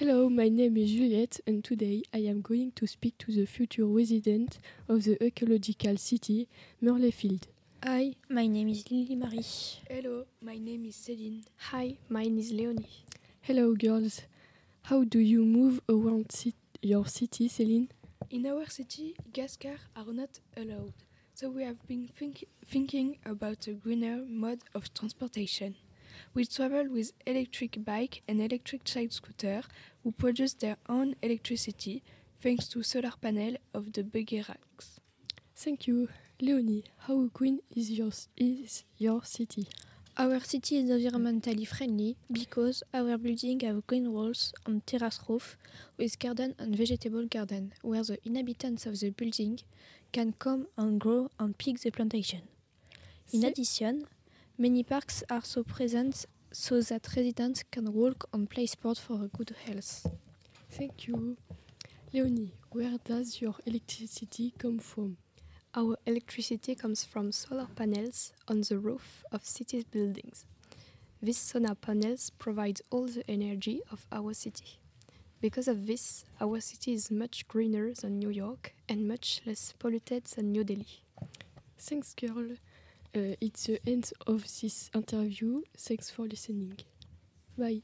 Hello, my name is Juliette, and today I am going to speak to the future resident of the ecological city, Merlefield. Hi, my name is Lily Marie. Hello, my name is Céline. Hi, mine is Leonie. Hello, girls. How do you move around ci- your city, Céline? In our city, gas cars are not allowed, so we have been think- thinking about a greener mode of transportation. We travel with electric bike and electric child scooter who produce their own electricity thanks to solar panel of the buggy racks. Thank you. Leonie, how green is your, is your city? Our city is environmentally friendly because our building have green walls and terrace roof with garden and vegetable garden where the inhabitants of the building can come and grow and pick the plantation. In addition, many parks are so present so that residents can walk and play sport for a good health. Thank you. Leonie, where does your electricity come from? Our electricity comes from solar panels on the roof of cities' buildings. These solar panels provide all the energy of our city. Because of this, our city is much greener than New York and much less polluted than New Delhi. Thanks, girl. Uh, it's the end of this interview. Thanks for listening. Bye.